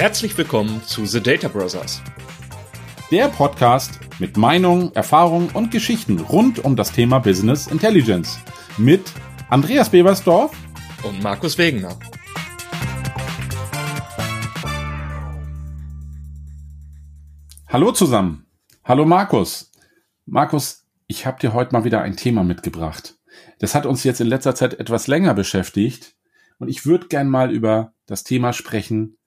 Herzlich willkommen zu The Data Brothers. Der Podcast mit Meinungen, Erfahrungen und Geschichten rund um das Thema Business Intelligence mit Andreas Bebersdorf und Markus Wegener. Hallo zusammen. Hallo Markus. Markus, ich habe dir heute mal wieder ein Thema mitgebracht. Das hat uns jetzt in letzter Zeit etwas länger beschäftigt und ich würde gern mal über das Thema sprechen,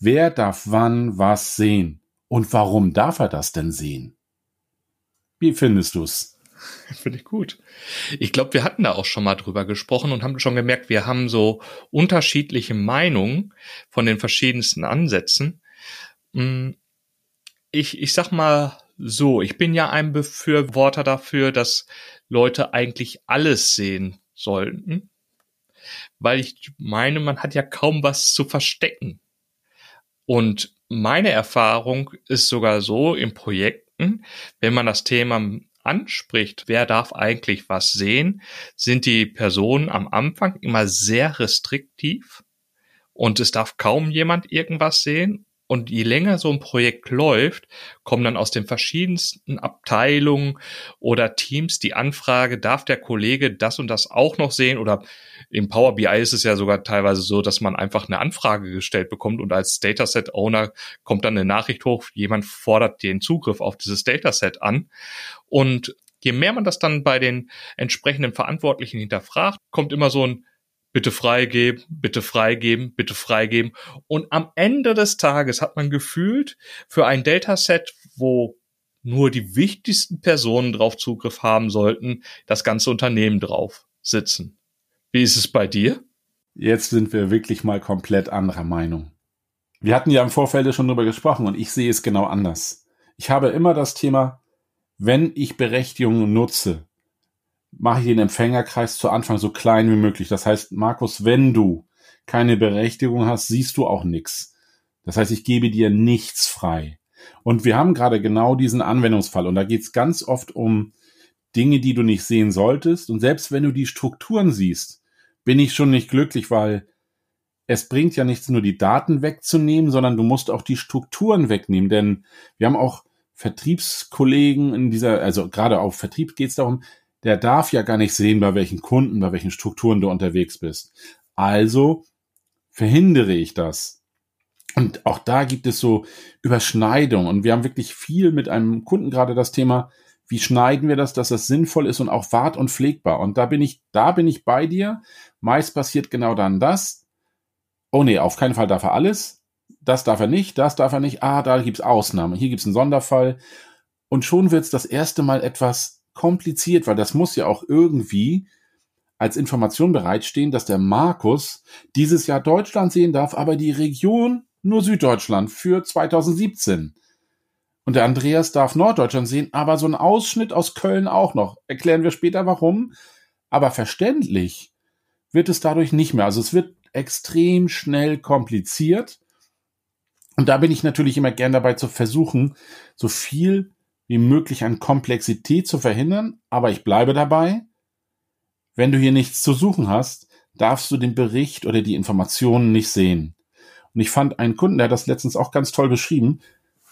wer darf wann was sehen und warum darf er das denn sehen? Wie findest du's? Finde ich gut. Ich glaube, wir hatten da auch schon mal drüber gesprochen und haben schon gemerkt, wir haben so unterschiedliche Meinungen von den verschiedensten Ansätzen. Hm, ich, ich sag mal so, ich bin ja ein Befürworter dafür, dass Leute eigentlich alles sehen sollten, weil ich meine, man hat ja kaum was zu verstecken. Und meine Erfahrung ist sogar so in Projekten, wenn man das Thema anspricht, wer darf eigentlich was sehen, sind die Personen am Anfang immer sehr restriktiv und es darf kaum jemand irgendwas sehen und je länger so ein Projekt läuft, kommen dann aus den verschiedensten Abteilungen oder Teams die Anfrage, darf der Kollege das und das auch noch sehen? Oder im Power BI ist es ja sogar teilweise so, dass man einfach eine Anfrage gestellt bekommt und als Dataset Owner kommt dann eine Nachricht hoch, jemand fordert den Zugriff auf dieses Dataset an. Und je mehr man das dann bei den entsprechenden Verantwortlichen hinterfragt, kommt immer so ein bitte freigeben, bitte freigeben, bitte freigeben. Und am Ende des Tages hat man gefühlt für ein Dataset, wo nur die wichtigsten Personen drauf Zugriff haben sollten, das ganze Unternehmen drauf sitzen. Wie ist es bei dir? Jetzt sind wir wirklich mal komplett anderer Meinung. Wir hatten ja im Vorfeld schon drüber gesprochen und ich sehe es genau anders. Ich habe immer das Thema, wenn ich Berechtigungen nutze, mache ich den Empfängerkreis zu Anfang so klein wie möglich. Das heißt, Markus, wenn du keine Berechtigung hast, siehst du auch nichts. Das heißt, ich gebe dir nichts frei. Und wir haben gerade genau diesen Anwendungsfall. Und da geht es ganz oft um Dinge, die du nicht sehen solltest. Und selbst wenn du die Strukturen siehst, bin ich schon nicht glücklich, weil es bringt ja nichts, nur die Daten wegzunehmen, sondern du musst auch die Strukturen wegnehmen. Denn wir haben auch Vertriebskollegen in dieser, also gerade auf Vertrieb geht es darum, der darf ja gar nicht sehen, bei welchen Kunden, bei welchen Strukturen du unterwegs bist. Also verhindere ich das. Und auch da gibt es so Überschneidungen. Und wir haben wirklich viel mit einem Kunden gerade das Thema, wie schneiden wir das, dass das sinnvoll ist und auch wart und pflegbar. Und da bin ich, da bin ich bei dir. Meist passiert genau dann das. Oh nee, auf keinen Fall darf er alles. Das darf er nicht, das darf er nicht. Ah, da gibt's Ausnahmen. Hier gibt's einen Sonderfall. Und schon wird's das erste Mal etwas kompliziert, weil das muss ja auch irgendwie als Information bereitstehen, dass der Markus dieses Jahr Deutschland sehen darf, aber die Region nur Süddeutschland für 2017. Und der Andreas darf Norddeutschland sehen, aber so ein Ausschnitt aus Köln auch noch. Erklären wir später warum. Aber verständlich wird es dadurch nicht mehr. Also es wird extrem schnell kompliziert. Und da bin ich natürlich immer gern dabei zu versuchen, so viel wie möglich an Komplexität zu verhindern, aber ich bleibe dabei. Wenn du hier nichts zu suchen hast, darfst du den Bericht oder die Informationen nicht sehen. Und ich fand einen Kunden, der hat das letztens auch ganz toll beschrieben.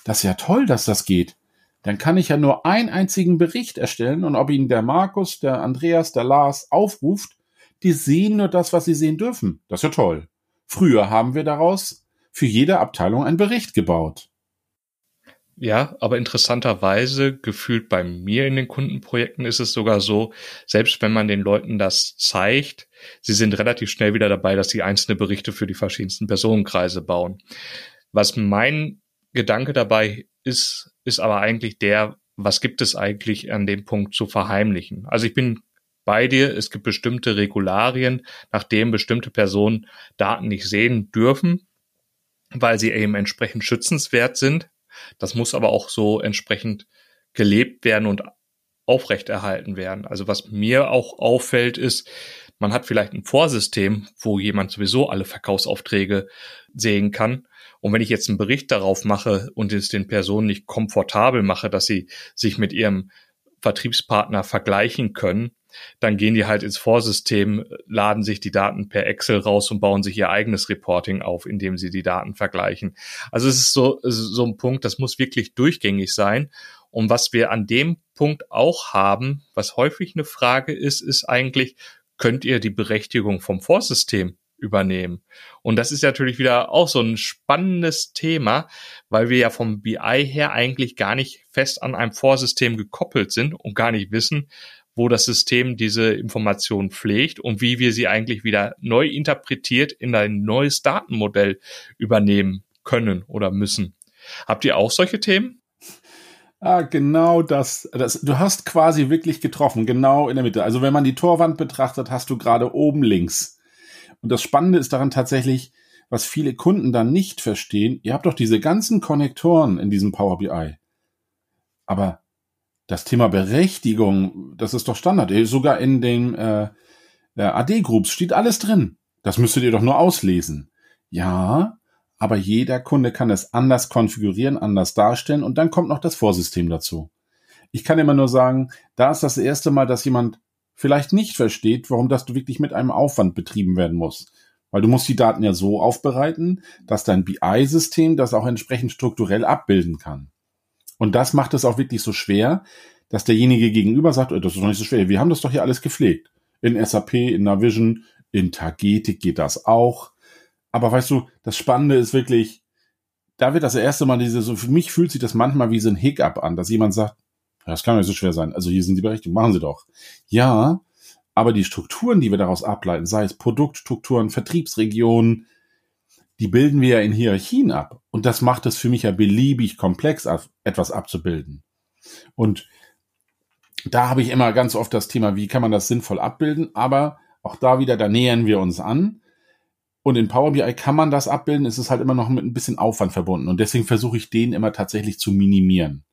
Das ist ja toll, dass das geht. Dann kann ich ja nur einen einzigen Bericht erstellen und ob ihn der Markus, der Andreas, der Lars aufruft, die sehen nur das, was sie sehen dürfen. Das ist ja toll. Früher haben wir daraus für jede Abteilung einen Bericht gebaut. Ja, aber interessanterweise gefühlt bei mir in den Kundenprojekten ist es sogar so, selbst wenn man den Leuten das zeigt, sie sind relativ schnell wieder dabei, dass sie einzelne Berichte für die verschiedensten Personenkreise bauen. Was mein Gedanke dabei ist, ist aber eigentlich der, was gibt es eigentlich an dem Punkt zu verheimlichen? Also ich bin bei dir, es gibt bestimmte Regularien, nachdem bestimmte Personen Daten nicht sehen dürfen, weil sie eben entsprechend schützenswert sind. Das muss aber auch so entsprechend gelebt werden und aufrechterhalten werden. Also was mir auch auffällt, ist, man hat vielleicht ein Vorsystem, wo jemand sowieso alle Verkaufsaufträge sehen kann. Und wenn ich jetzt einen Bericht darauf mache und es den Personen nicht komfortabel mache, dass sie sich mit ihrem Vertriebspartner vergleichen können, dann gehen die halt ins Vorsystem, laden sich die Daten per Excel raus und bauen sich ihr eigenes Reporting auf, indem sie die Daten vergleichen. Also es ist so, so ein Punkt, das muss wirklich durchgängig sein. Und was wir an dem Punkt auch haben, was häufig eine Frage ist, ist eigentlich, könnt ihr die Berechtigung vom Vorsystem übernehmen. Und das ist natürlich wieder auch so ein spannendes Thema, weil wir ja vom BI her eigentlich gar nicht fest an einem Vorsystem gekoppelt sind und gar nicht wissen, wo das System diese Information pflegt und wie wir sie eigentlich wieder neu interpretiert in ein neues Datenmodell übernehmen können oder müssen. Habt ihr auch solche Themen? Ah, genau das, das. Du hast quasi wirklich getroffen, genau in der Mitte. Also wenn man die Torwand betrachtet, hast du gerade oben links. Und das Spannende ist daran tatsächlich, was viele Kunden dann nicht verstehen. Ihr habt doch diese ganzen Konnektoren in diesem Power BI. Aber das Thema Berechtigung, das ist doch Standard. Sogar in den äh, AD-Groups steht alles drin. Das müsstet ihr doch nur auslesen. Ja, aber jeder Kunde kann es anders konfigurieren, anders darstellen und dann kommt noch das Vorsystem dazu. Ich kann immer nur sagen, da ist das erste Mal, dass jemand vielleicht nicht versteht, warum das wirklich mit einem Aufwand betrieben werden muss. Weil du musst die Daten ja so aufbereiten, dass dein BI-System das auch entsprechend strukturell abbilden kann. Und das macht es auch wirklich so schwer, dass derjenige gegenüber sagt, oh, das ist doch nicht so schwer, wir haben das doch hier alles gepflegt. In SAP, in Navision, in Tagetik geht das auch. Aber weißt du, das Spannende ist wirklich, da wird das erste Mal diese, so für mich fühlt sich das manchmal wie so ein Hiccup an, dass jemand sagt, das kann nicht so schwer sein. Also hier sind die Berechtigungen, machen Sie doch. Ja, aber die Strukturen, die wir daraus ableiten, sei es Produktstrukturen, Vertriebsregionen, die bilden wir ja in Hierarchien ab. Und das macht es für mich ja beliebig komplex, etwas abzubilden. Und da habe ich immer ganz oft das Thema, wie kann man das sinnvoll abbilden? Aber auch da wieder, da nähern wir uns an. Und in Power BI kann man das abbilden, es ist halt immer noch mit ein bisschen Aufwand verbunden. Und deswegen versuche ich den immer tatsächlich zu minimieren.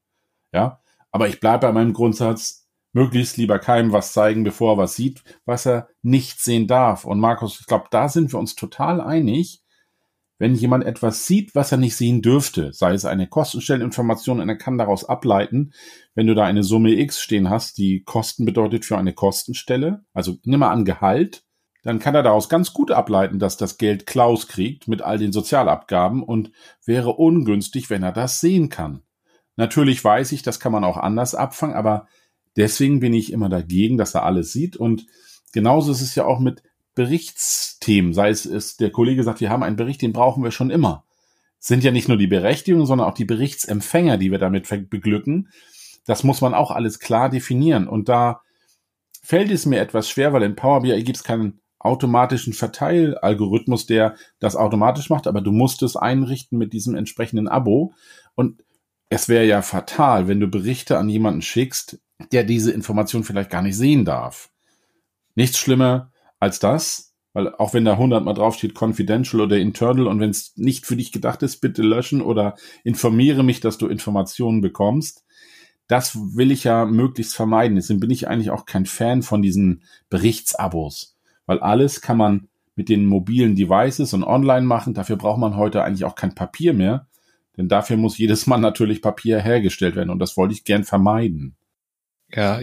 Ja, aber ich bleibe bei meinem Grundsatz, möglichst lieber keinem was zeigen, bevor er was sieht, was er nicht sehen darf. Und Markus, ich glaube, da sind wir uns total einig. Wenn jemand etwas sieht, was er nicht sehen dürfte, sei es eine Kostenstelleninformation und er kann daraus ableiten, wenn du da eine Summe X stehen hast, die Kosten bedeutet für eine Kostenstelle, also nimm mal an Gehalt, dann kann er daraus ganz gut ableiten, dass das Geld Klaus kriegt mit all den Sozialabgaben und wäre ungünstig, wenn er das sehen kann. Natürlich weiß ich, das kann man auch anders abfangen, aber deswegen bin ich immer dagegen, dass er alles sieht. Und genauso ist es ja auch mit Berichtsthemen. Sei es, ist, der Kollege sagt, wir haben einen Bericht, den brauchen wir schon immer. Sind ja nicht nur die Berechtigungen, sondern auch die Berichtsempfänger, die wir damit beglücken. Das muss man auch alles klar definieren. Und da fällt es mir etwas schwer, weil in Power BI gibt es keinen automatischen Verteilalgorithmus, der das automatisch macht, aber du musst es einrichten mit diesem entsprechenden Abo. Und es wäre ja fatal, wenn du Berichte an jemanden schickst, der diese Information vielleicht gar nicht sehen darf. Nichts schlimmer als das, weil auch wenn da hundertmal draufsteht confidential oder internal und wenn es nicht für dich gedacht ist, bitte löschen oder informiere mich, dass du Informationen bekommst. Das will ich ja möglichst vermeiden. Deswegen bin ich eigentlich auch kein Fan von diesen Berichtsabos, weil alles kann man mit den mobilen Devices und online machen. Dafür braucht man heute eigentlich auch kein Papier mehr, denn dafür muss jedes Mal natürlich Papier hergestellt werden und das wollte ich gern vermeiden. Ja,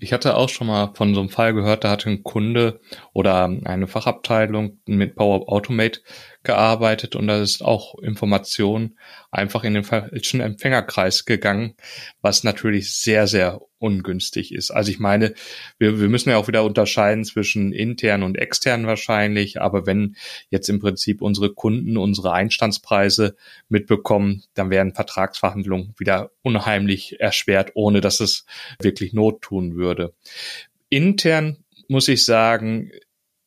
ich hatte auch schon mal von so einem Fall gehört, da hatte ein Kunde oder eine Fachabteilung mit Power Automate gearbeitet und da ist auch Information einfach in den falschen Empfängerkreis gegangen, was natürlich sehr, sehr ungünstig ist. Also ich meine, wir, wir müssen ja auch wieder unterscheiden zwischen intern und extern wahrscheinlich, aber wenn jetzt im Prinzip unsere Kunden unsere Einstandspreise mitbekommen, dann werden Vertragsverhandlungen wieder unheimlich erschwert, ohne dass es wirklich Not tun würde. Intern muss ich sagen,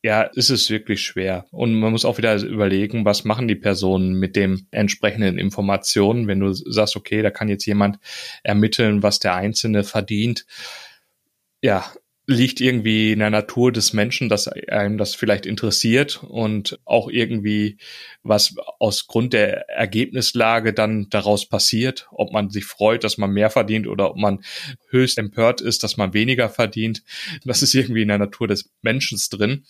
ja, ist es wirklich schwer. Und man muss auch wieder überlegen, was machen die Personen mit dem entsprechenden Informationen, wenn du sagst, okay, da kann jetzt jemand ermitteln, was der Einzelne verdient. Ja, liegt irgendwie in der Natur des Menschen, dass einem das vielleicht interessiert und auch irgendwie was aus Grund der Ergebnislage dann daraus passiert, ob man sich freut, dass man mehr verdient oder ob man höchst empört ist, dass man weniger verdient. Das ist irgendwie in der Natur des Menschen drin.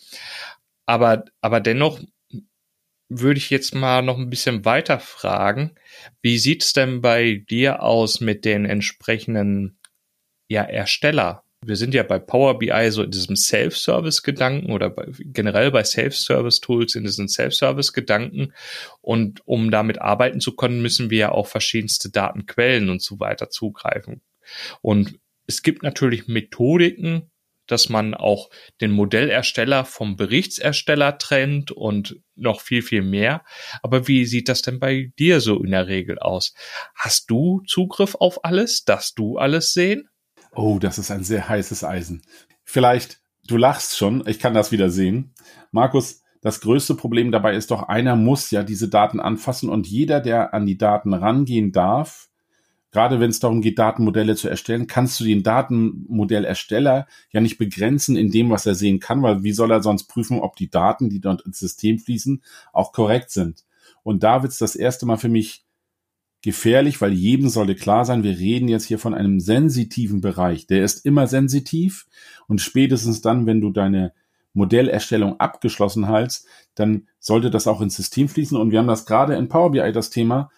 Aber, aber dennoch würde ich jetzt mal noch ein bisschen weiter fragen. Wie sieht's denn bei dir aus mit den entsprechenden ja, Ersteller wir sind ja bei Power BI so in diesem Self-Service-Gedanken oder bei, generell bei Self-Service-Tools in diesen Self-Service-Gedanken. Und um damit arbeiten zu können, müssen wir ja auch verschiedenste Datenquellen und so weiter zugreifen. Und es gibt natürlich Methodiken, dass man auch den Modellersteller vom Berichtsersteller trennt und noch viel, viel mehr. Aber wie sieht das denn bei dir so in der Regel aus? Hast du Zugriff auf alles? Darfst du alles sehen? Oh, das ist ein sehr heißes Eisen. Vielleicht, du lachst schon, ich kann das wieder sehen. Markus, das größte Problem dabei ist doch, einer muss ja diese Daten anfassen und jeder, der an die Daten rangehen darf, gerade wenn es darum geht, Datenmodelle zu erstellen, kannst du den Datenmodellersteller ja nicht begrenzen in dem, was er sehen kann, weil wie soll er sonst prüfen, ob die Daten, die dort ins System fließen, auch korrekt sind? Und da wird's das erste Mal für mich gefährlich, weil jedem sollte klar sein, wir reden jetzt hier von einem sensitiven Bereich. Der ist immer sensitiv und spätestens dann, wenn du deine Modellerstellung abgeschlossen hast, dann sollte das auch ins System fließen. Und wir haben das gerade in Power BI das Thema.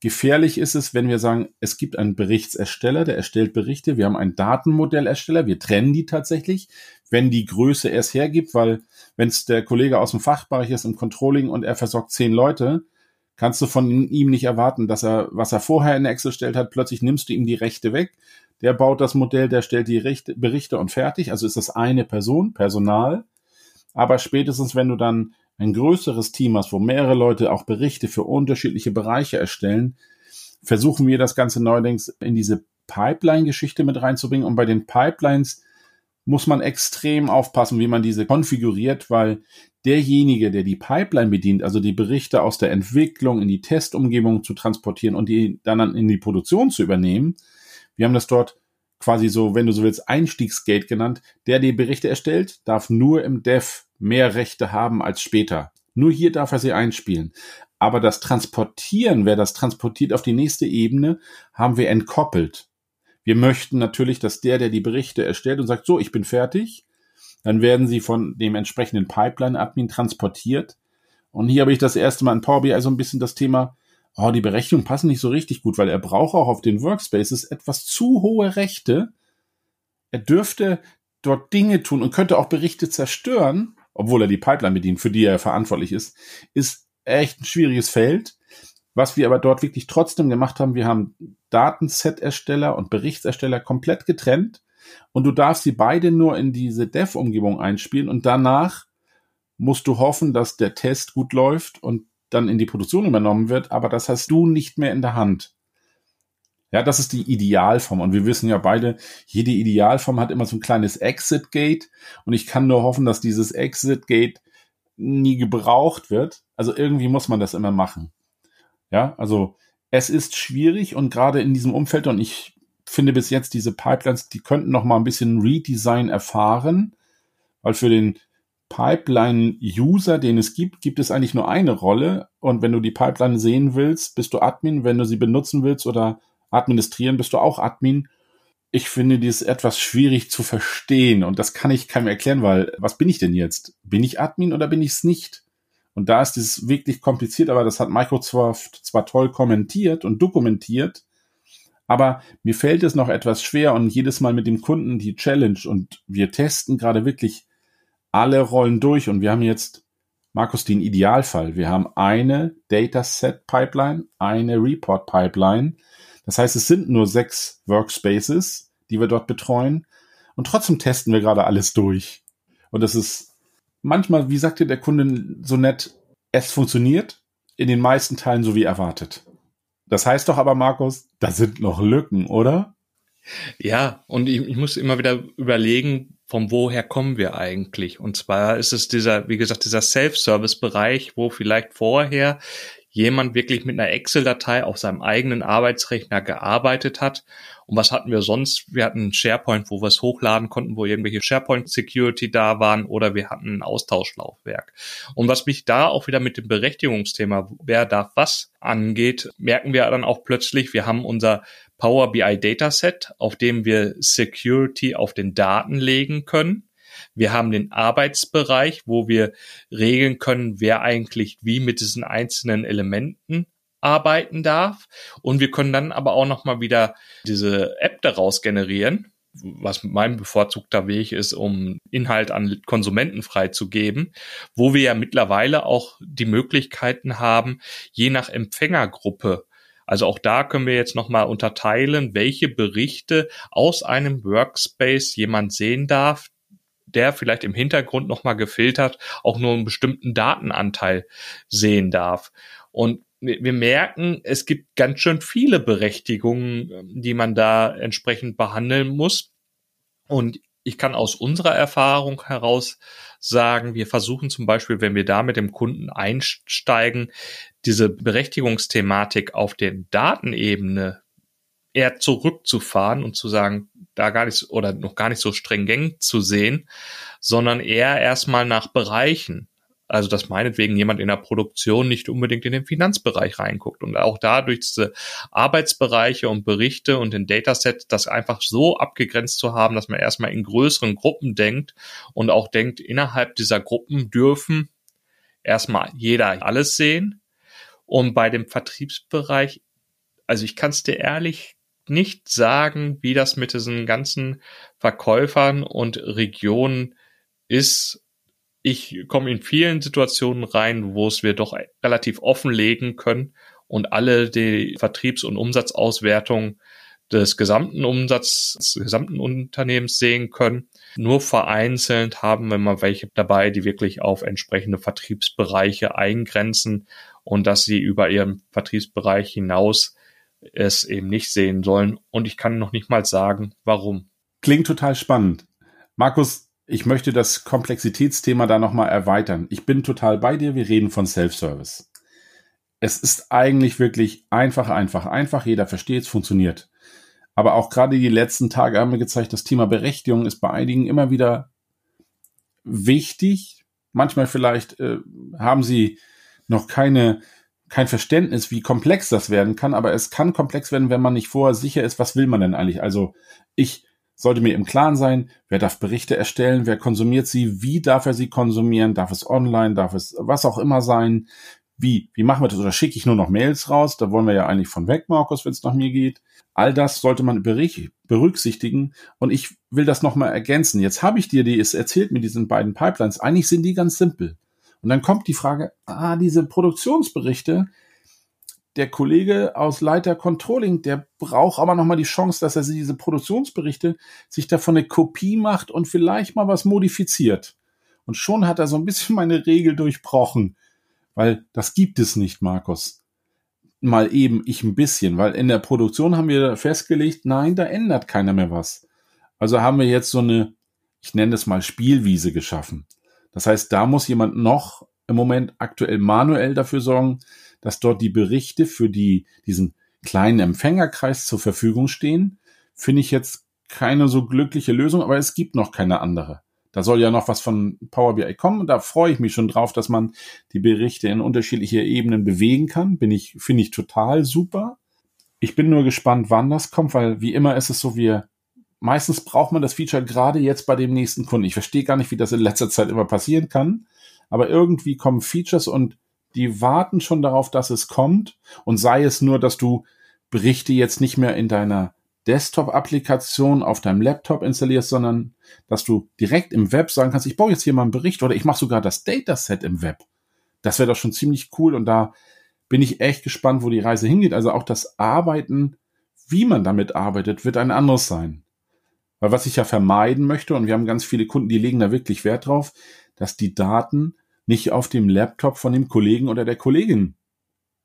Gefährlich ist es, wenn wir sagen, es gibt einen Berichtsersteller, der erstellt Berichte. Wir haben einen Datenmodellersteller. Wir trennen die tatsächlich, wenn die Größe es hergibt, weil wenn es der Kollege aus dem Fachbereich ist im Controlling und er versorgt zehn Leute, kannst du von ihm nicht erwarten, dass er, was er vorher in Excel stellt hat, plötzlich nimmst du ihm die Rechte weg. Der baut das Modell, der stellt die Rechte, Berichte und fertig. Also ist das eine Person, Personal. Aber spätestens, wenn du dann ein größeres Team hast, wo mehrere Leute auch Berichte für unterschiedliche Bereiche erstellen, versuchen wir das Ganze neuerdings in diese Pipeline-Geschichte mit reinzubringen. Und bei den Pipelines muss man extrem aufpassen, wie man diese konfiguriert, weil derjenige, der die Pipeline bedient, also die Berichte aus der Entwicklung in die Testumgebung zu transportieren und die dann in die Produktion zu übernehmen, wir haben das dort quasi so, wenn du so willst, Einstiegsgate genannt, der die Berichte erstellt, darf nur im Dev mehr Rechte haben als später. Nur hier darf er sie einspielen. Aber das Transportieren, wer das transportiert auf die nächste Ebene, haben wir entkoppelt. Wir möchten natürlich, dass der, der die Berichte erstellt und sagt, so, ich bin fertig, dann werden sie von dem entsprechenden Pipeline-Admin transportiert. Und hier habe ich das erste Mal in Power BI so ein bisschen das Thema, oh, die Berechnungen passen nicht so richtig gut, weil er braucht auch auf den Workspaces etwas zu hohe Rechte. Er dürfte dort Dinge tun und könnte auch Berichte zerstören, obwohl er die Pipeline bedient, für die er verantwortlich ist, ist echt ein schwieriges Feld. Was wir aber dort wirklich trotzdem gemacht haben, wir haben Datenset-Ersteller und Berichtsersteller komplett getrennt und du darfst sie beide nur in diese Dev-Umgebung einspielen und danach musst du hoffen, dass der Test gut läuft und dann in die Produktion übernommen wird, aber das hast du nicht mehr in der Hand. Ja, das ist die Idealform. Und wir wissen ja beide, jede Idealform hat immer so ein kleines Exit-Gate. Und ich kann nur hoffen, dass dieses Exit-Gate nie gebraucht wird. Also irgendwie muss man das immer machen. Ja, also es ist schwierig und gerade in diesem Umfeld, und ich finde bis jetzt diese Pipelines, die könnten noch mal ein bisschen Redesign erfahren, weil für den Pipeline-User, den es gibt, gibt es eigentlich nur eine Rolle. Und wenn du die Pipeline sehen willst, bist du Admin. Wenn du sie benutzen willst oder administrieren, bist du auch Admin. Ich finde dies etwas schwierig zu verstehen und das kann ich keinem erklären, weil was bin ich denn jetzt? Bin ich Admin oder bin ich es nicht? Und da ist es wirklich kompliziert, aber das hat Microsoft zwar toll kommentiert und dokumentiert, aber mir fällt es noch etwas schwer und jedes Mal mit dem Kunden die Challenge und wir testen gerade wirklich alle Rollen durch und wir haben jetzt, Markus, den Idealfall. Wir haben eine Dataset Pipeline, eine Report Pipeline. Das heißt, es sind nur sechs Workspaces, die wir dort betreuen und trotzdem testen wir gerade alles durch. Und das ist manchmal, wie sagte der Kunde so nett, es funktioniert in den meisten Teilen so wie erwartet. Das heißt doch aber, Markus, da sind noch Lücken, oder? Ja, und ich, ich muss immer wieder überlegen, von woher kommen wir eigentlich? Und zwar ist es dieser, wie gesagt, dieser Self-Service-Bereich, wo vielleicht vorher jemand wirklich mit einer Excel-Datei auf seinem eigenen Arbeitsrechner gearbeitet hat und was hatten wir sonst? Wir hatten SharePoint, wo wir es hochladen konnten, wo irgendwelche SharePoint Security da waren oder wir hatten ein Austauschlaufwerk. Und was mich da auch wieder mit dem Berechtigungsthema, wer darf was angeht, merken wir dann auch plötzlich, wir haben unser Power BI Dataset, auf dem wir Security auf den Daten legen können. Wir haben den Arbeitsbereich, wo wir regeln können, wer eigentlich wie mit diesen einzelnen Elementen arbeiten darf. Und wir können dann aber auch nochmal wieder diese App daraus generieren, was mein bevorzugter Weg ist, um Inhalt an Konsumenten freizugeben, wo wir ja mittlerweile auch die Möglichkeiten haben, je nach Empfängergruppe also auch da können wir jetzt nochmal unterteilen, welche Berichte aus einem Workspace jemand sehen darf, der vielleicht im Hintergrund nochmal gefiltert auch nur einen bestimmten Datenanteil sehen darf. Und wir merken, es gibt ganz schön viele Berechtigungen, die man da entsprechend behandeln muss. Und ich kann aus unserer Erfahrung heraus sagen, wir versuchen zum Beispiel, wenn wir da mit dem Kunden einsteigen, diese Berechtigungsthematik auf der Datenebene eher zurückzufahren und zu sagen, da gar nicht oder noch gar nicht so stringent zu sehen, sondern eher erstmal nach Bereichen. Also, dass meinetwegen jemand in der Produktion nicht unbedingt in den Finanzbereich reinguckt und auch dadurch diese Arbeitsbereiche und Berichte und den Dataset das einfach so abgegrenzt zu haben, dass man erstmal in größeren Gruppen denkt und auch denkt, innerhalb dieser Gruppen dürfen erstmal jeder alles sehen. Und bei dem Vertriebsbereich, also ich kann es dir ehrlich nicht sagen, wie das mit diesen ganzen Verkäufern und Regionen ist ich komme in vielen Situationen rein, wo es wir doch relativ offenlegen können und alle die Vertriebs- und Umsatzauswertung des gesamten Umsatzes, des gesamten Unternehmens sehen können. Nur vereinzelt haben wir mal welche dabei, die wirklich auf entsprechende Vertriebsbereiche eingrenzen und dass sie über ihren Vertriebsbereich hinaus es eben nicht sehen sollen. Und ich kann noch nicht mal sagen, warum. Klingt total spannend. Markus, ich möchte das Komplexitätsthema da nochmal erweitern. Ich bin total bei dir, wir reden von Self-Service. Es ist eigentlich wirklich einfach, einfach, einfach. Jeder versteht es, funktioniert. Aber auch gerade die letzten Tage haben wir gezeigt, das Thema Berechtigung ist bei einigen immer wieder wichtig. Manchmal vielleicht äh, haben sie noch keine, kein Verständnis, wie komplex das werden kann, aber es kann komplex werden, wenn man nicht vorher sicher ist, was will man denn eigentlich. Also ich sollte mir im Klaren sein, wer darf Berichte erstellen, wer konsumiert sie, wie darf er sie konsumieren, darf es online, darf es was auch immer sein, wie, wie machen wir das oder schicke ich nur noch Mails raus, da wollen wir ja eigentlich von weg, Markus, wenn es nach mir geht. All das sollte man berücksichtigen und ich will das nochmal ergänzen. Jetzt habe ich dir die es erzählt mit diesen beiden Pipelines, eigentlich sind die ganz simpel. Und dann kommt die Frage, ah, diese Produktionsberichte, der Kollege aus Leiter Controlling, der braucht aber nochmal die Chance, dass er diese Produktionsberichte sich davon eine Kopie macht und vielleicht mal was modifiziert. Und schon hat er so ein bisschen meine Regel durchbrochen, weil das gibt es nicht, Markus. Mal eben ich ein bisschen, weil in der Produktion haben wir festgelegt, nein, da ändert keiner mehr was. Also haben wir jetzt so eine, ich nenne es mal Spielwiese geschaffen. Das heißt, da muss jemand noch im Moment aktuell manuell dafür sorgen, dass dort die Berichte für die, diesen kleinen Empfängerkreis zur Verfügung stehen, finde ich jetzt keine so glückliche Lösung, aber es gibt noch keine andere. Da soll ja noch was von Power BI kommen da freue ich mich schon drauf, dass man die Berichte in unterschiedliche Ebenen bewegen kann. Bin ich, finde ich total super. Ich bin nur gespannt, wann das kommt, weil wie immer ist es so, wir meistens braucht man das Feature gerade jetzt bei dem nächsten Kunden. Ich verstehe gar nicht, wie das in letzter Zeit immer passieren kann, aber irgendwie kommen Features und die warten schon darauf, dass es kommt und sei es nur, dass du Berichte jetzt nicht mehr in deiner Desktop-Applikation auf deinem Laptop installierst, sondern dass du direkt im Web sagen kannst, ich baue jetzt hier mal einen Bericht oder ich mache sogar das Dataset im Web. Das wäre doch schon ziemlich cool und da bin ich echt gespannt, wo die Reise hingeht. Also auch das Arbeiten, wie man damit arbeitet, wird ein anderes sein. Weil was ich ja vermeiden möchte, und wir haben ganz viele Kunden, die legen da wirklich Wert drauf, dass die Daten nicht auf dem Laptop von dem Kollegen oder der Kollegin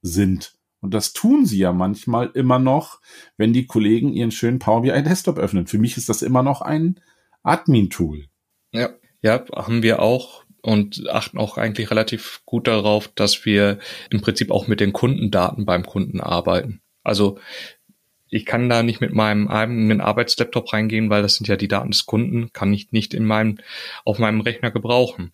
sind. Und das tun sie ja manchmal immer noch, wenn die Kollegen ihren schönen Power BI Desktop öffnen. Für mich ist das immer noch ein Admin-Tool. Ja, ja, haben wir auch und achten auch eigentlich relativ gut darauf, dass wir im Prinzip auch mit den Kundendaten beim Kunden arbeiten. Also ich kann da nicht mit meinem eigenen Arbeitslaptop reingehen, weil das sind ja die Daten des Kunden, kann ich nicht in meinem, auf meinem Rechner gebrauchen.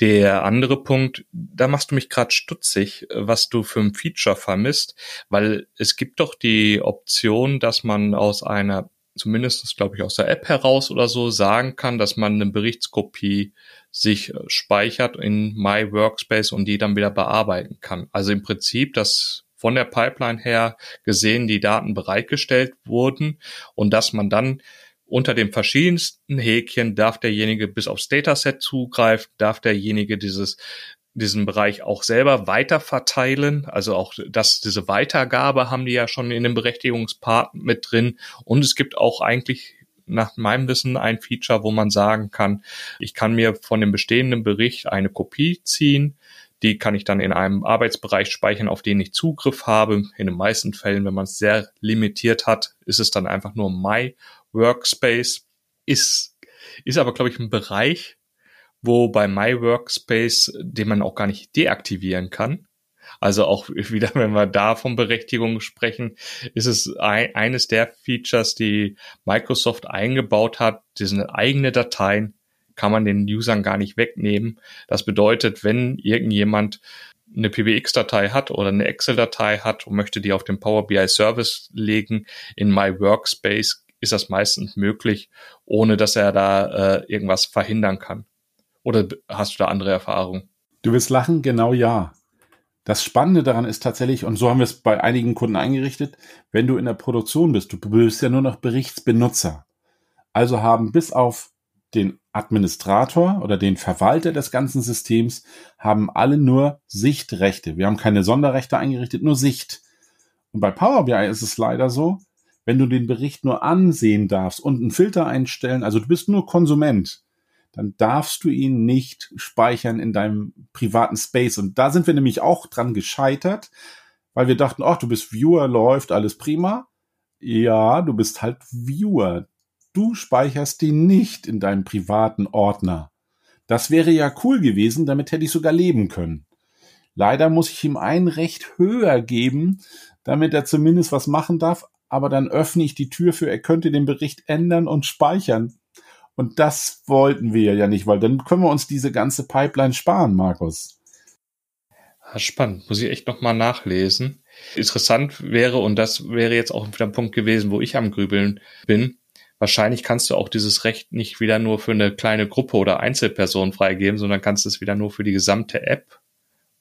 Der andere Punkt, da machst du mich gerade stutzig, was du für ein Feature vermisst, weil es gibt doch die Option, dass man aus einer, zumindest glaube ich aus der App heraus oder so, sagen kann, dass man eine Berichtskopie sich speichert in My Workspace und die dann wieder bearbeiten kann. Also im Prinzip das von der Pipeline her gesehen die Daten bereitgestellt wurden und dass man dann unter dem verschiedensten Häkchen darf derjenige bis aufs Dataset zugreifen, darf derjenige dieses diesen Bereich auch selber weiter verteilen. Also auch das, diese Weitergabe haben die ja schon in dem Berechtigungspart mit drin. Und es gibt auch eigentlich nach meinem Wissen ein Feature, wo man sagen kann, ich kann mir von dem bestehenden Bericht eine Kopie ziehen. Die kann ich dann in einem Arbeitsbereich speichern, auf den ich Zugriff habe. In den meisten Fällen, wenn man es sehr limitiert hat, ist es dann einfach nur My Workspace. Ist, ist aber, glaube ich, ein Bereich, wo bei My Workspace, den man auch gar nicht deaktivieren kann. Also auch wieder, wenn wir da von Berechtigung sprechen, ist es ein, eines der Features, die Microsoft eingebaut hat. Diese eigene Dateien kann man den Usern gar nicht wegnehmen. Das bedeutet, wenn irgendjemand eine PBX-Datei hat oder eine Excel-Datei hat und möchte die auf dem Power BI Service legen, in My Workspace ist das meistens möglich, ohne dass er da äh, irgendwas verhindern kann. Oder hast du da andere Erfahrungen? Du wirst lachen, genau ja. Das Spannende daran ist tatsächlich, und so haben wir es bei einigen Kunden eingerichtet, wenn du in der Produktion bist, du bist ja nur noch Berichtsbenutzer. Also haben bis auf den Administrator oder den Verwalter des ganzen Systems haben alle nur Sichtrechte. Wir haben keine Sonderrechte eingerichtet, nur Sicht. Und bei Power BI ist es leider so, wenn du den Bericht nur ansehen darfst und einen Filter einstellen, also du bist nur Konsument, dann darfst du ihn nicht speichern in deinem privaten Space. Und da sind wir nämlich auch dran gescheitert, weil wir dachten, ach, du bist Viewer, läuft alles prima. Ja, du bist halt Viewer. Du speicherst ihn nicht in deinem privaten Ordner. Das wäre ja cool gewesen, damit hätte ich sogar leben können. Leider muss ich ihm ein Recht höher geben, damit er zumindest was machen darf, aber dann öffne ich die Tür für, er könnte den Bericht ändern und speichern. Und das wollten wir ja nicht, weil dann können wir uns diese ganze Pipeline sparen, Markus. Ja, spannend, muss ich echt nochmal nachlesen. Interessant wäre, und das wäre jetzt auch wieder ein Punkt gewesen, wo ich am Grübeln bin, wahrscheinlich kannst du auch dieses Recht nicht wieder nur für eine kleine Gruppe oder Einzelperson freigeben, sondern kannst es wieder nur für die gesamte App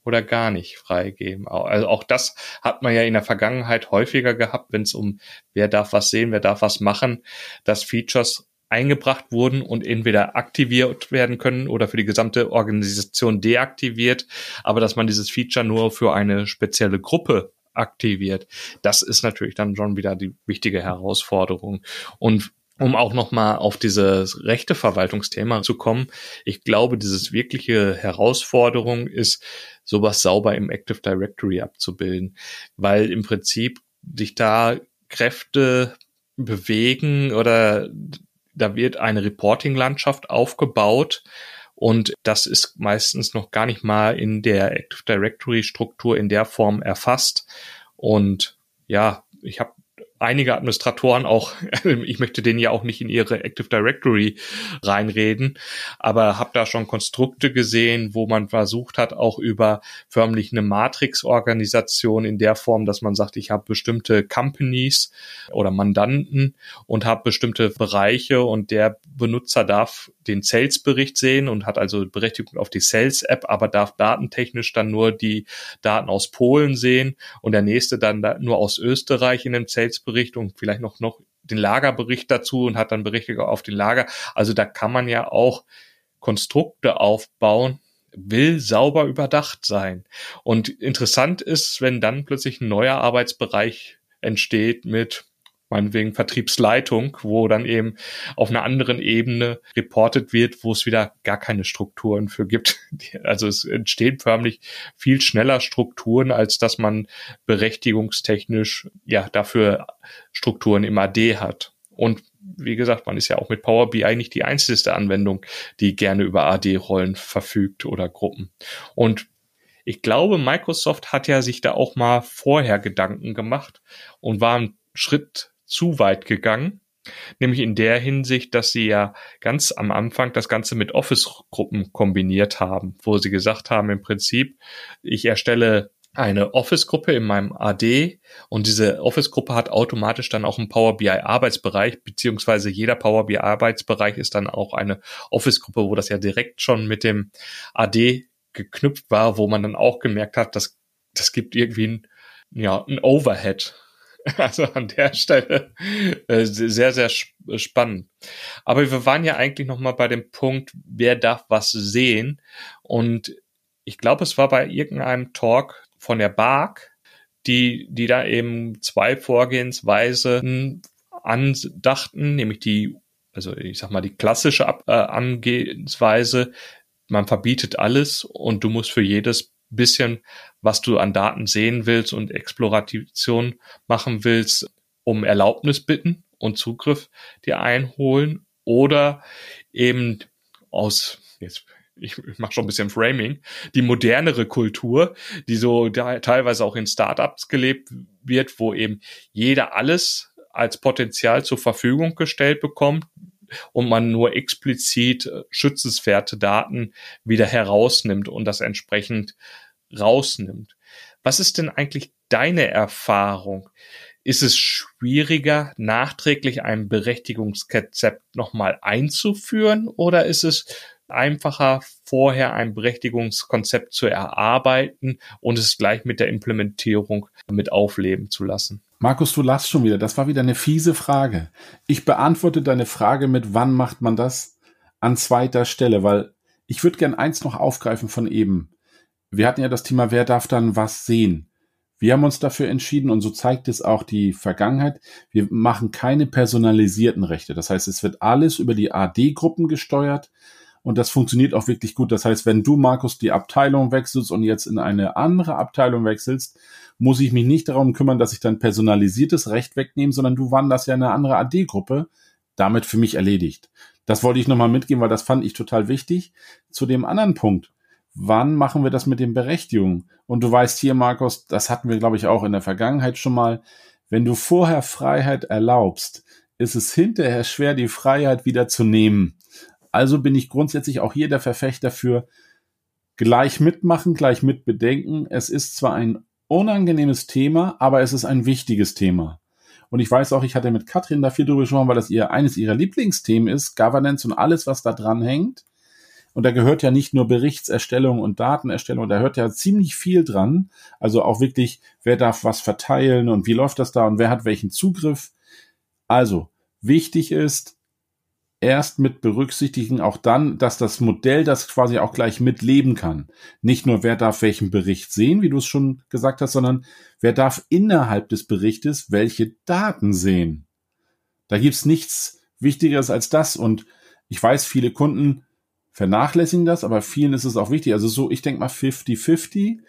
oder gar nicht freigeben. Also auch das hat man ja in der Vergangenheit häufiger gehabt, wenn es um wer darf was sehen, wer darf was machen, dass Features eingebracht wurden und entweder aktiviert werden können oder für die gesamte Organisation deaktiviert, aber dass man dieses Feature nur für eine spezielle Gruppe aktiviert, das ist natürlich dann schon wieder die wichtige Herausforderung. Und um auch nochmal auf dieses Rechteverwaltungsthema zu kommen, ich glaube, dieses wirkliche Herausforderung ist, sowas sauber im Active Directory abzubilden, weil im Prinzip sich da Kräfte bewegen oder da wird eine Reporting-Landschaft aufgebaut und das ist meistens noch gar nicht mal in der Active Directory Struktur in der Form erfasst. Und ja, ich habe einige Administratoren auch, ich möchte denen ja auch nicht in ihre Active Directory reinreden, aber habe da schon Konstrukte gesehen, wo man versucht hat, auch über förmlich eine Matrix-Organisation in der Form, dass man sagt, ich habe bestimmte Companies oder Mandanten und habe bestimmte Bereiche und der Benutzer darf den Sales-Bericht sehen und hat also Berechtigung auf die Sales-App, aber darf datentechnisch dann nur die Daten aus Polen sehen und der nächste dann nur aus Österreich in dem Sales-Bericht Geschäftsbericht und vielleicht noch, noch den Lagerbericht dazu und hat dann Berichte auf den Lager. Also da kann man ja auch Konstrukte aufbauen, will sauber überdacht sein. Und interessant ist, wenn dann plötzlich ein neuer Arbeitsbereich entsteht mit meinetwegen Vertriebsleitung, wo dann eben auf einer anderen Ebene reportet wird, wo es wieder gar keine Strukturen für gibt. Also es entstehen förmlich viel schneller Strukturen, als dass man berechtigungstechnisch ja dafür Strukturen im AD hat. Und wie gesagt, man ist ja auch mit Power BI nicht die einzige Anwendung, die gerne über AD-Rollen verfügt oder Gruppen. Und ich glaube, Microsoft hat ja sich da auch mal vorher Gedanken gemacht und war einen Schritt zu weit gegangen. Nämlich in der Hinsicht, dass sie ja ganz am Anfang das Ganze mit Office-Gruppen kombiniert haben, wo sie gesagt haben, im Prinzip, ich erstelle eine Office-Gruppe in meinem AD und diese Office-Gruppe hat automatisch dann auch einen Power BI-Arbeitsbereich, beziehungsweise jeder Power BI-Arbeitsbereich ist dann auch eine Office-Gruppe, wo das ja direkt schon mit dem AD geknüpft war, wo man dann auch gemerkt hat, dass das gibt irgendwie ein, ja, ein Overhead Also an der Stelle äh, sehr, sehr spannend. Aber wir waren ja eigentlich noch mal bei dem Punkt, wer darf was sehen? Und ich glaube, es war bei irgendeinem Talk von der BARC, die, die da eben zwei Vorgehensweisen andachten, nämlich die, also ich sag mal, die klassische äh, Angehensweise, man verbietet alles und du musst für jedes bisschen, was du an Daten sehen willst und Exploration machen willst, um Erlaubnis bitten und Zugriff dir einholen oder eben aus, jetzt ich, mache schon ein bisschen Framing, die modernere Kultur, die so teilweise auch in Startups gelebt wird, wo eben jeder alles als Potenzial zur Verfügung gestellt bekommt und man nur explizit äh, schützenswerte Daten wieder herausnimmt und das entsprechend rausnimmt. Was ist denn eigentlich deine Erfahrung? Ist es schwieriger, nachträglich ein Berechtigungskonzept nochmal einzuführen oder ist es einfacher, vorher ein Berechtigungskonzept zu erarbeiten und es gleich mit der Implementierung mit aufleben zu lassen? Markus, du lachst schon wieder. Das war wieder eine fiese Frage. Ich beantworte deine Frage mit, wann macht man das an zweiter Stelle, weil ich würde gern eins noch aufgreifen von eben. Wir hatten ja das Thema, wer darf dann was sehen? Wir haben uns dafür entschieden und so zeigt es auch die Vergangenheit. Wir machen keine personalisierten Rechte. Das heißt, es wird alles über die AD-Gruppen gesteuert und das funktioniert auch wirklich gut. Das heißt, wenn du, Markus, die Abteilung wechselst und jetzt in eine andere Abteilung wechselst, muss ich mich nicht darum kümmern, dass ich dann personalisiertes Recht wegnehme, sondern du wanderst ja in eine andere AD-Gruppe. Damit für mich erledigt. Das wollte ich nochmal mitgeben, weil das fand ich total wichtig. Zu dem anderen Punkt wann machen wir das mit den Berechtigungen? Und du weißt hier, Markus, das hatten wir, glaube ich, auch in der Vergangenheit schon mal. Wenn du vorher Freiheit erlaubst, ist es hinterher schwer, die Freiheit wieder zu nehmen. Also bin ich grundsätzlich auch hier der Verfechter für gleich mitmachen, gleich mitbedenken. Es ist zwar ein unangenehmes Thema, aber es ist ein wichtiges Thema. Und ich weiß auch, ich hatte mit Katrin da viel drüber gesprochen, weil das ihr eines ihrer Lieblingsthemen ist, Governance und alles, was da dran hängt. Und da gehört ja nicht nur Berichtserstellung und Datenerstellung, da hört ja ziemlich viel dran. Also auch wirklich, wer darf was verteilen und wie läuft das da und wer hat welchen Zugriff. Also, wichtig ist, erst mit berücksichtigen, auch dann, dass das Modell das quasi auch gleich mitleben kann. Nicht nur, wer darf welchen Bericht sehen, wie du es schon gesagt hast, sondern wer darf innerhalb des Berichtes welche Daten sehen. Da gibt's nichts Wichtigeres als das. Und ich weiß, viele Kunden vernachlässigen das, aber vielen ist es auch wichtig. Also so, ich denke mal 50-50.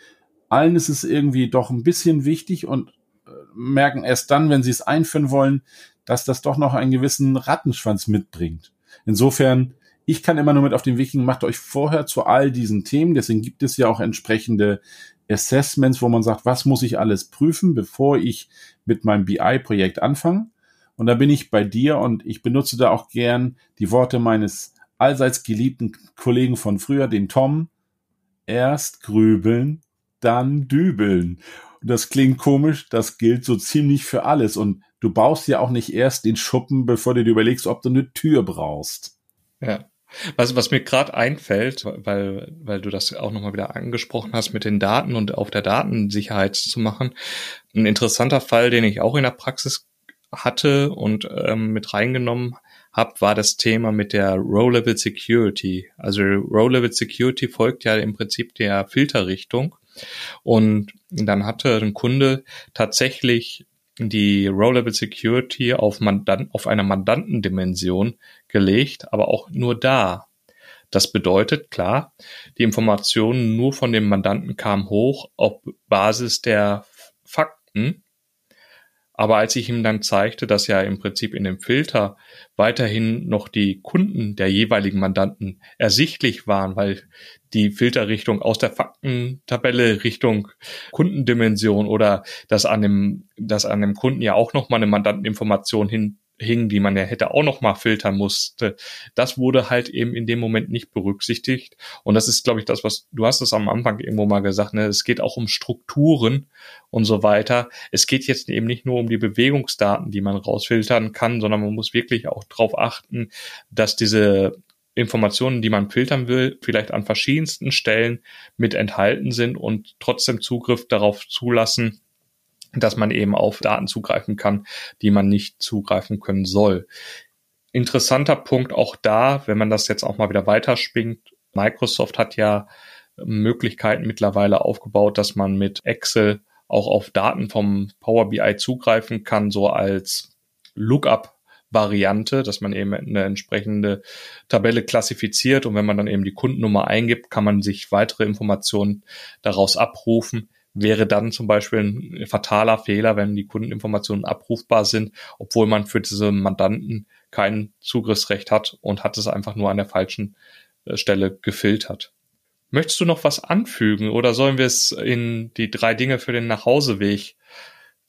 Allen ist es irgendwie doch ein bisschen wichtig und äh, merken erst dann, wenn sie es einführen wollen, dass das doch noch einen gewissen Rattenschwanz mitbringt. Insofern, ich kann immer nur mit auf den Weg gehen, macht euch vorher zu all diesen Themen. Deswegen gibt es ja auch entsprechende Assessments, wo man sagt, was muss ich alles prüfen, bevor ich mit meinem BI-Projekt anfange. Und da bin ich bei dir und ich benutze da auch gern die Worte meines allseits geliebten Kollegen von früher, den Tom, erst grübeln, dann dübeln. Und das klingt komisch, das gilt so ziemlich für alles. Und du baust ja auch nicht erst den Schuppen, bevor du dir überlegst, ob du eine Tür brauchst. Ja. Was, was mir gerade einfällt, weil, weil du das auch nochmal wieder angesprochen hast mit den Daten und auf der Datensicherheit zu machen. Ein interessanter Fall, den ich auch in der Praxis hatte und ähm, mit reingenommen habe, war das Thema mit der Row-Level Security. Also Row-Level Security folgt ja im Prinzip der Filterrichtung. Und dann hatte ein Kunde tatsächlich die Row-Level Security auf, Mandant, auf einer Mandantendimension gelegt, aber auch nur da. Das bedeutet, klar, die Informationen nur von dem Mandanten kamen hoch auf Basis der Fakten aber als ich ihm dann zeigte, dass ja im Prinzip in dem Filter weiterhin noch die Kunden der jeweiligen Mandanten ersichtlich waren, weil die Filterrichtung aus der Faktentabelle Richtung Kundendimension oder dass an dem, dass an dem Kunden ja auch noch mal eine Mandanteninformation hin hingen, die man ja hätte auch noch mal filtern musste. Das wurde halt eben in dem Moment nicht berücksichtigt. Und das ist, glaube ich, das, was du hast es am Anfang irgendwo mal gesagt. Ne? Es geht auch um Strukturen und so weiter. Es geht jetzt eben nicht nur um die Bewegungsdaten, die man rausfiltern kann, sondern man muss wirklich auch darauf achten, dass diese Informationen, die man filtern will, vielleicht an verschiedensten Stellen mit enthalten sind und trotzdem Zugriff darauf zulassen, dass man eben auf Daten zugreifen kann, die man nicht zugreifen können soll. Interessanter Punkt auch da, wenn man das jetzt auch mal wieder weiterspinnt. Microsoft hat ja Möglichkeiten mittlerweile aufgebaut, dass man mit Excel auch auf Daten vom Power BI zugreifen kann, so als Lookup Variante, dass man eben eine entsprechende Tabelle klassifiziert und wenn man dann eben die Kundennummer eingibt, kann man sich weitere Informationen daraus abrufen. Wäre dann zum Beispiel ein fataler Fehler, wenn die Kundeninformationen abrufbar sind, obwohl man für diese Mandanten kein Zugriffsrecht hat und hat es einfach nur an der falschen äh, Stelle gefiltert. Möchtest du noch was anfügen oder sollen wir es in die drei Dinge für den Nachhauseweg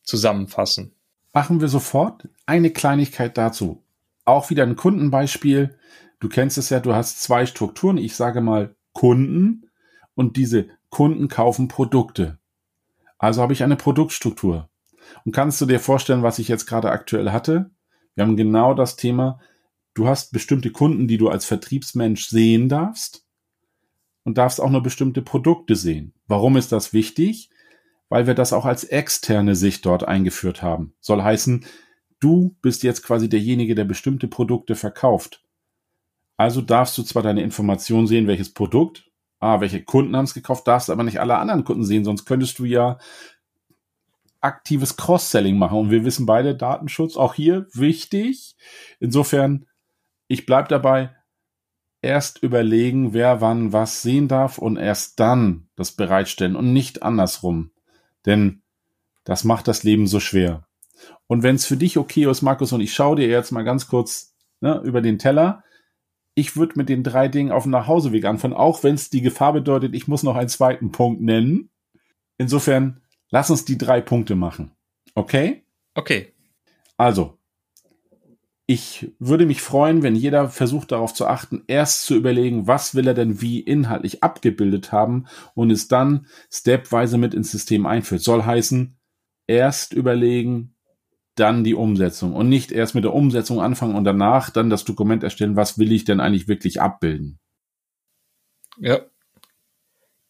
zusammenfassen? Machen wir sofort eine Kleinigkeit dazu. Auch wieder ein Kundenbeispiel. Du kennst es ja, du hast zwei Strukturen. Ich sage mal Kunden und diese Kunden kaufen Produkte. Also habe ich eine Produktstruktur. Und kannst du dir vorstellen, was ich jetzt gerade aktuell hatte? Wir haben genau das Thema. Du hast bestimmte Kunden, die du als Vertriebsmensch sehen darfst und darfst auch nur bestimmte Produkte sehen. Warum ist das wichtig? Weil wir das auch als externe Sicht dort eingeführt haben. Soll heißen, du bist jetzt quasi derjenige, der bestimmte Produkte verkauft. Also darfst du zwar deine Information sehen, welches Produkt, ah, welche Kunden haben es gekauft, darfst aber nicht alle anderen Kunden sehen, sonst könntest du ja aktives Cross-Selling machen. Und wir wissen beide, Datenschutz auch hier wichtig. Insofern, ich bleib dabei, erst überlegen, wer wann was sehen darf und erst dann das bereitstellen und nicht andersrum. Denn das macht das Leben so schwer. Und wenn es für dich okay ist, Markus, und ich schaue dir jetzt mal ganz kurz ne, über den Teller, ich würde mit den drei Dingen auf dem Nachhauseweg anfangen, auch wenn es die Gefahr bedeutet, ich muss noch einen zweiten Punkt nennen. Insofern, lass uns die drei Punkte machen. Okay? Okay. Also, ich würde mich freuen, wenn jeder versucht darauf zu achten, erst zu überlegen, was will er denn wie inhaltlich abgebildet haben und es dann stepweise mit ins System einführt. Soll heißen, erst überlegen, dann die Umsetzung und nicht erst mit der Umsetzung anfangen und danach dann das Dokument erstellen, was will ich denn eigentlich wirklich abbilden. Ja.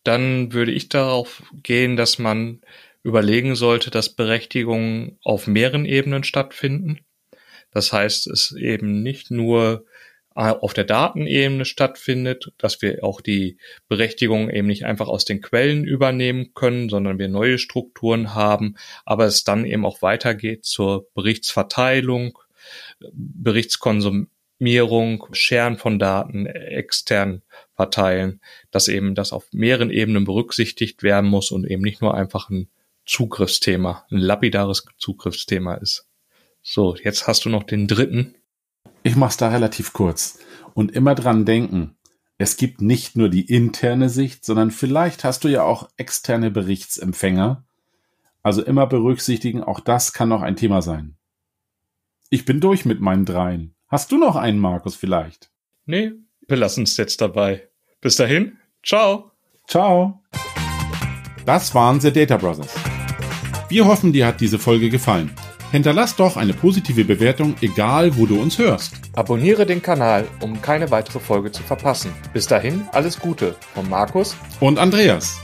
Dann würde ich darauf gehen, dass man überlegen sollte, dass Berechtigungen auf mehreren Ebenen stattfinden das heißt, es eben nicht nur äh, auf der Datenebene stattfindet, dass wir auch die Berechtigung eben nicht einfach aus den Quellen übernehmen können, sondern wir neue Strukturen haben, aber es dann eben auch weitergeht zur Berichtsverteilung, Berichtskonsumierung, Scheren von Daten, extern verteilen, dass eben das auf mehreren Ebenen berücksichtigt werden muss und eben nicht nur einfach ein Zugriffsthema, ein lapidares Zugriffsthema ist. So, jetzt hast du noch den dritten. Ich mach's da relativ kurz. Und immer dran denken, es gibt nicht nur die interne Sicht, sondern vielleicht hast du ja auch externe Berichtsempfänger. Also immer berücksichtigen, auch das kann noch ein Thema sein. Ich bin durch mit meinen dreien. Hast du noch einen, Markus, vielleicht? Nee, wir lassen es jetzt dabei. Bis dahin, ciao. Ciao. Das waren The Data Brothers. Wir hoffen, dir hat diese Folge gefallen. Hinterlass doch eine positive Bewertung, egal wo du uns hörst. Abonniere den Kanal, um keine weitere Folge zu verpassen. Bis dahin, alles Gute von Markus und Andreas.